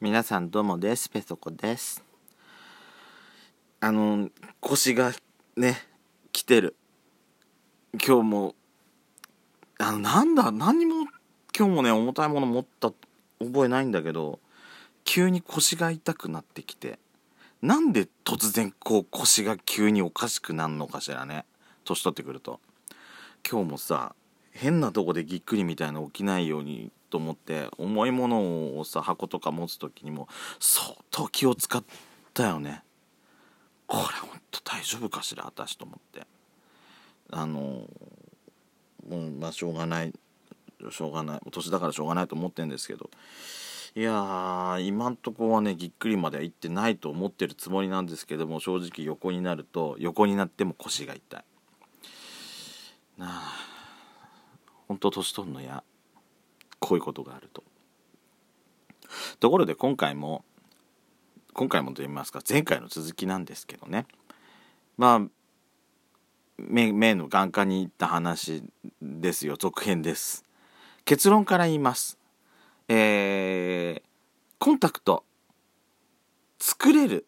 皆さんどうもです。ペソコです。あの腰がね来てる。今日もあのなんだ何も今日もね重たいもの持った覚えないんだけど急に腰が痛くなってきてなんで突然こう腰が急におかしくなるのかしらね。年取ってくると。今日もさ変なとこでぎっくりみたいな起きないようにと思って重いものをさ箱とか持つ時にも相当気を使ったよね。これほんと大丈夫かしら私と思って。あのもうまあしょうがない。しょうがない。年だからしょうがないと思ってんですけど。いやー今んとこはねぎっくりまでは行ってないと思ってるつもりなんですけども正直横になると横になっても腰が痛い。なあ。本当年取るのやこういうことがあると。ところで今回も今回もと言いますか前回の続きなんですけどね。まあ目目の眼科に行った話ですよ。続編です。結論から言います。えー、コンタクト作れる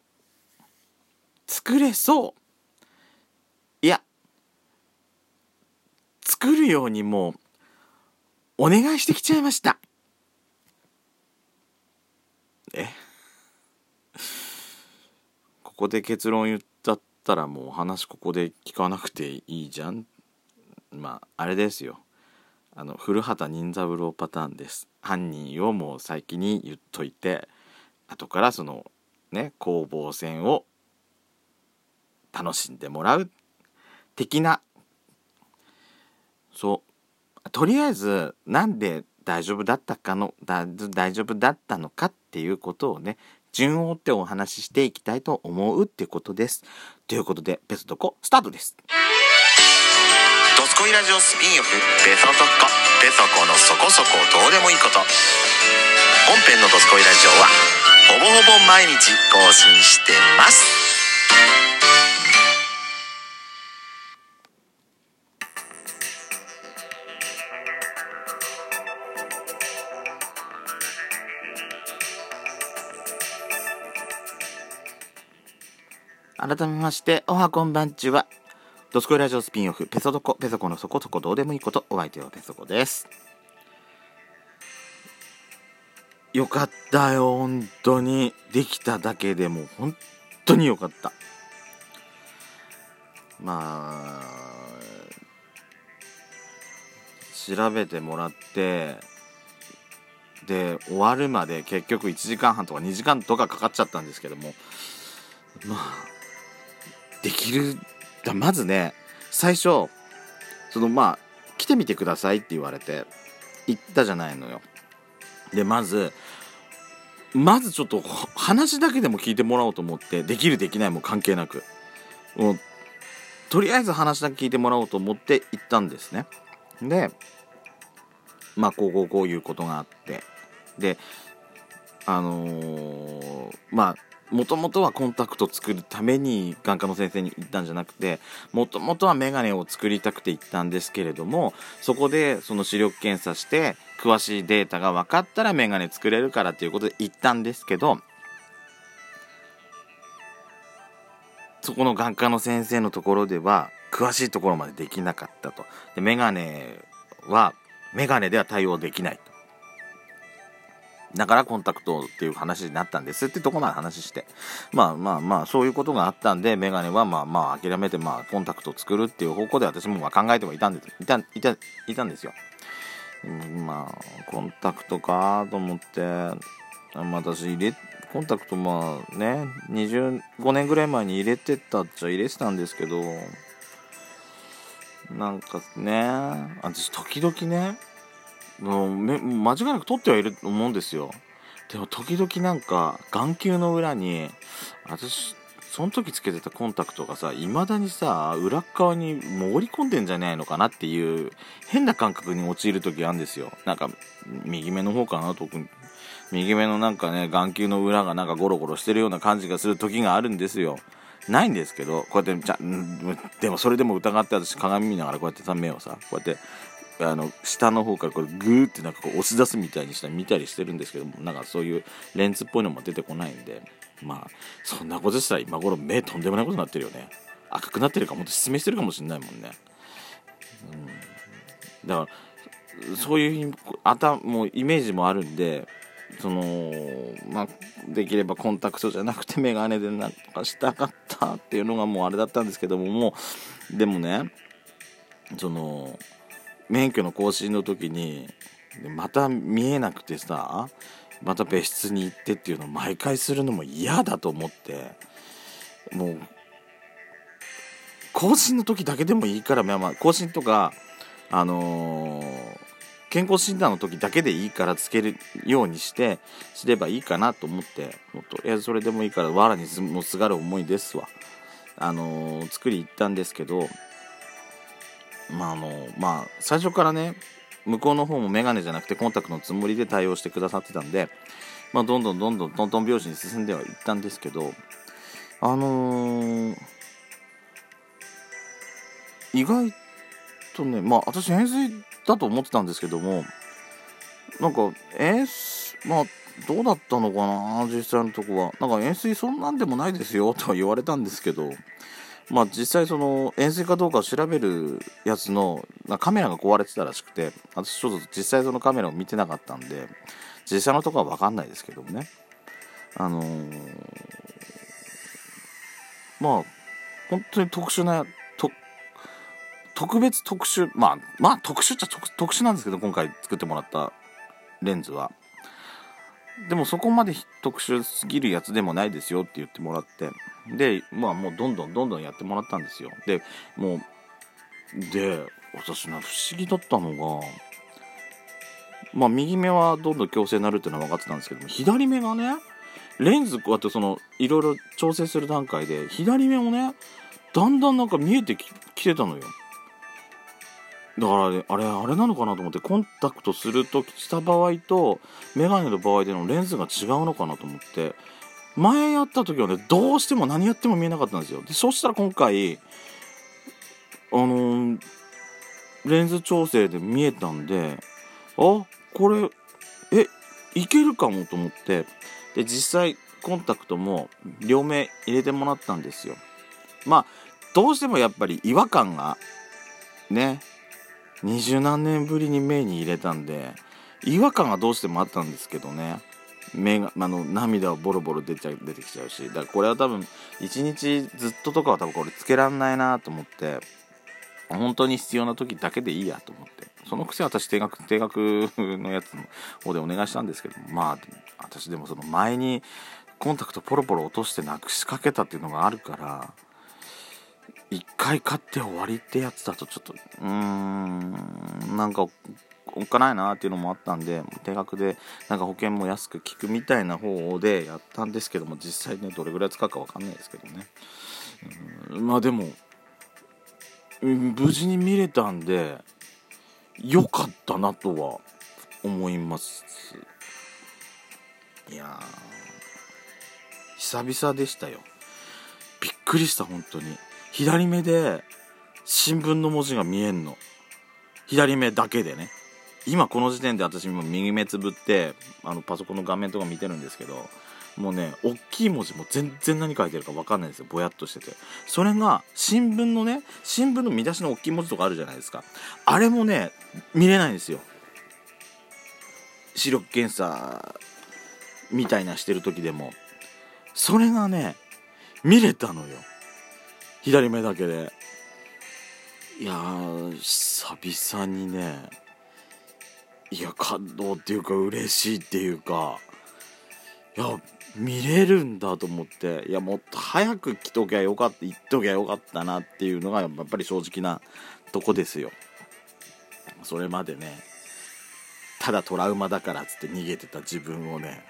作れそう。いや作るようにもうお願いしてきちゃいました。え？ここで結論言ったったらもう話ここで聞かなくていいじゃん。まああれですよ。あの古畑任三郎パターンです。犯人をもう先に言っといて後からそのね攻防戦を楽しんでもらう的な。そう。とりあえずなんで大丈夫だったかのだ大丈夫だったのかっていうことをね順を追ってお話ししていきたいと思うっていうことです。ということでペソドコスタートです。ドスコイラジオスピンオフペソドコペソコのそこそこどうでもいいこと本編のドスコイラジオはほぼほぼ毎日更新してます改めまして、おはこんばんちは。ドスコイラジオスピンオフ、ペソドコ、ペソコのそこそこどうでもいいこと、お相手はペソコです。よかったよ、本当に。できただけでも、本当によかった。まあ、調べてもらって、で、終わるまで結局1時間半とか2時間とかかかっちゃったんですけども、まあ、できる。だまずね最初そのまあ来てみてくださいって言われて行ったじゃないのよ。でまずまずちょっと話だけでも聞いてもらおうと思ってできるできないも関係なく。もうとりあえず話だけ聞いてもらおうと思って行ったんですね。でまあこうこうこういうことがあって。であのー、まあもともとはコンタクト作るために眼科の先生に行ったんじゃなくてもともとはメガネを作りたくて行ったんですけれどもそこでその視力検査して詳しいデータが分かったらメガネ作れるからっていうことで行ったんですけどそこの眼科の先生のところでは詳しいところまでできなかったと。でメガネはメガネでは対応できないと。だからコンタクトっていう話になったんですってとこまで話して。まあまあまあ、そういうことがあったんで、メガネはまあまあ諦めて、まあコンタクトを作るっていう方向で私もまあ考えてはいたんです、いた、いた、いたんですよ。まあ、コンタクトかと思って、私入れ、コンタクトまあね、25年ぐらい前に入れてたっちゃ入れてたんですけど、なんかね、私時々ね、もう間違いなく取ってはいると思うんですよ。でも時々なんか眼球の裏に私その時つけてたコンタクトがさ未だにさ裏側に潜り込んでんじゃないのかなっていう変な感覚に陥る時あるんですよ。なんか右目の方かな特に。右目のなんかね眼球の裏がなんかゴロゴロしてるような感じがする時があるんですよ。ないんですけどこうやってじゃでもそれでも疑って私鏡見ながらこうやってさ目をさこうやってあの下の方からこれグーってなんかこう押し出すみたいにしたり見たりしてるんですけどもなんかそういうレンズっぽいのも出てこないんでまあそんなことしたら今頃目とんでもないことになってるよね。赤くなってるかもっと失明してるかもしれないもんね、うん、だからそういう頭もイメージもあるんでそのまあできればコンタクトじゃなくて眼鏡でなんとかしたかったっていうのがもうあれだったんですけどももうでもねその免許の更新の時にまた見えなくてさまた別室に行ってっていうのを毎回するのも嫌だと思ってもう更新の時だけでもいいから、まあ、更新とかあのー健康診断の時だけでいいからつけるようにしてすればいいかなと思ってもっといやそれでもいいから藁にもすがる思いですわ。あのー、作り行ったんですけどまああのまあ最初からね向こうの方もメガネじゃなくてコンタクトのつもりで対応してくださってたんで、まあ、どんどんどんどんトントン拍子に進んではいったんですけどあのー、意外とねまあ私変水だと思ってたんですけどもなんかえー、まあどうだったのかな実際のとこは。なんか円錐そんなんでもないですよとは言われたんですけど。まあ実際その円錐かどうかを調べるやつのカメラが壊れてたらしくて私ちょっと実際そのカメラを見てなかったんで実際のところは分かんないですけどもね。あのー、まあ本当に特殊な特別特殊まあまあ特殊っちゃ特殊なんですけど今回作ってもらったレンズは。でもそこまで特殊すぎるやつでもないですよって言ってもらってでまあもうどんどんどんどんやってもらったんですよ。でもうで私な不思議だったのがまあ右目はどんどん矯正になるっていうのは分かってたんですけども左目がねレンズこうやってそのいろいろ調整する段階で左目もねだんだんなんか見えてきてたのよ。だからあれあれあれなのかなと思ってコンタクトするとした場合とメガネの場合でのレンズが違うのかなと思って前やった時はねどうしても何やっても見えなかったんですよ。でそしたら今回あのー、レンズ調整で見えたんであこれえいけるかもと思ってで実際コンタクトも両目入れてもらったんですよ。まあどうしてもやっぱり違和感がね二十何年ぶりに目に入れたんで違和感がどうしてもあったんですけどね。目があの涙をボロボロ出ちゃ出てきちゃうし。だからこれは多分一日ずっととかは多分これつけらんないなと思って本当に必要な時だけでいいやと思って。そのくせ私定額定額のやつの方でお願いしたんですけどまあ私でもその前にコンタクトポロポロ落としてなくしかけたっていうのがあるから1回買って終わりってやつだとちょっとうーんなんかおっかないなっていうのもあったんで定額でなんか保険も安く効くみたいな方でやったんですけども実際ねどれぐらい使うか分かんないですけどね。うんまあでも無事に見れたんで良かったなとは思います。いや久々でしたよ。びっくりした本当に。左目で新聞の文字が見えんの。左目だけでね。今この時点で私も右目つぶってあのパソコンの画面とか見てるんですけどもうね大きい文字も全然何書いてるか分かんないんですよ。ぼやっとしてて。それが新聞のね新聞の見出しの大きい文字とかあるじゃないですか。あれもね見れないんですよ。視力検査みたいなしてる時でも。それがね見れたのよ。左目だけで。いや久々にねいや感動っていうか嬉しいっていうかいや見れるんだと思っていやもっと早く来ときゃよかった行っときゃよかったなっていうのがやっぱり正直なとこですよ。それまでねただトラウマだからっつって逃げてた自分をね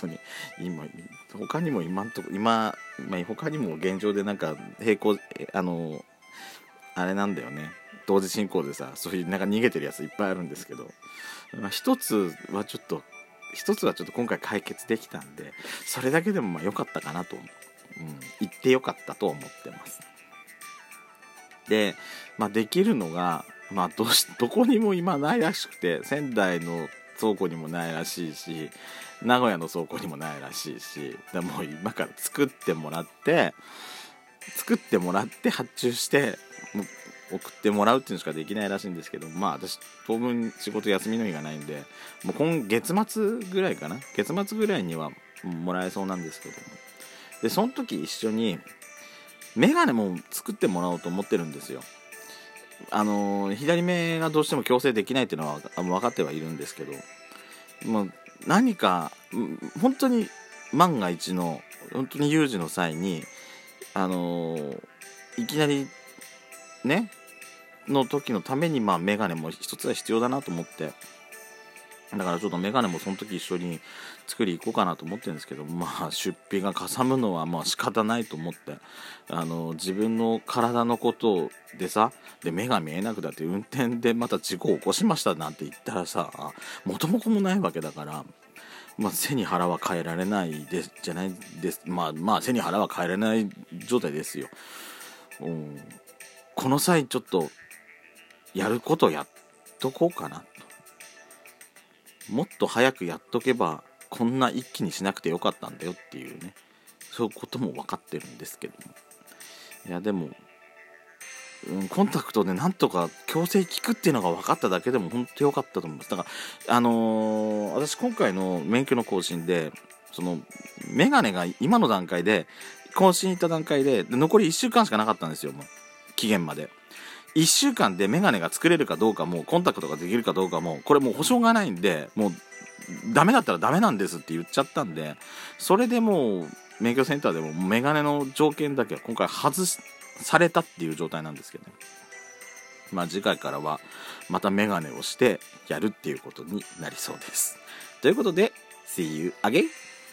当に。今他にも今んとこ今、まあ、他にも現状でなんか並行あのあれなんだよね。同時進行でさそういうなんか逃げてるやついっぱいあるんですけど、まあ、一つはちょっと一つはちょっと今回解決できたんでそれだけでもまあ良かったかなと、うん、言って良かったと思ってます。で、まあ、できるのがまあどうしどこにも今ないらしくて仙台の倉庫にもないらしいし名古屋の倉庫にもないらしいしでもう今から作ってもらって作ってもらって発注して送ってもらうっていうのしかできないらしいんですけどまあ私当分仕事休みの日がないんでもう今月末ぐらいかな？月末ぐらいにはもらえそうなんですけども。でその時一緒にメガネも作ってもらおうと思ってるんですよ。あの左目がどうしても矯正できないっていうのは分かってはいるんですけどもう何か本当に万が一の本当に有事の際にあのいきなりねの時のためにまあメガネも一つは必要だなと思ってだからちょっとメガネもその時一緒に作り行こうかなと思ってるんですけどまあ出費がかさむのはまあ仕方ないと思ってあの自分の体のことでさで目が見えなくなって運転でまた事故を起こしましたなんて言ったらさ元も子もないわけだからまあ、背に腹は変えられないですじゃないです。まあまあ背に腹は変えられない状態ですよ、うん、この際ちょっとやることやっとこうかな。もっと早くやっとけばこんな一気にしなくてよかったんだよっていうね。そういうことも分かってるんですけども。いやでも、うん、コンタクトでなんとか矯正効くっていうのが分かっただけでも本当良かったと思います。だからあのー、私今回の免許の更新でそのメガネが今の段階で更新行った段階で残り1週間しかなかったんですよもう期限まで。1週間でメガネが作れるかどうかもコンタクトができるかどうかもこれもう保証がないんでもうダメだったらダメなんですって言っちゃったんでそれでもう免許センターでもメガネの条件だけは今回外されたっていう状態なんですけど、ね、まあ次回からはまたメガネをしてやるっていうことになりそうですということで See you again!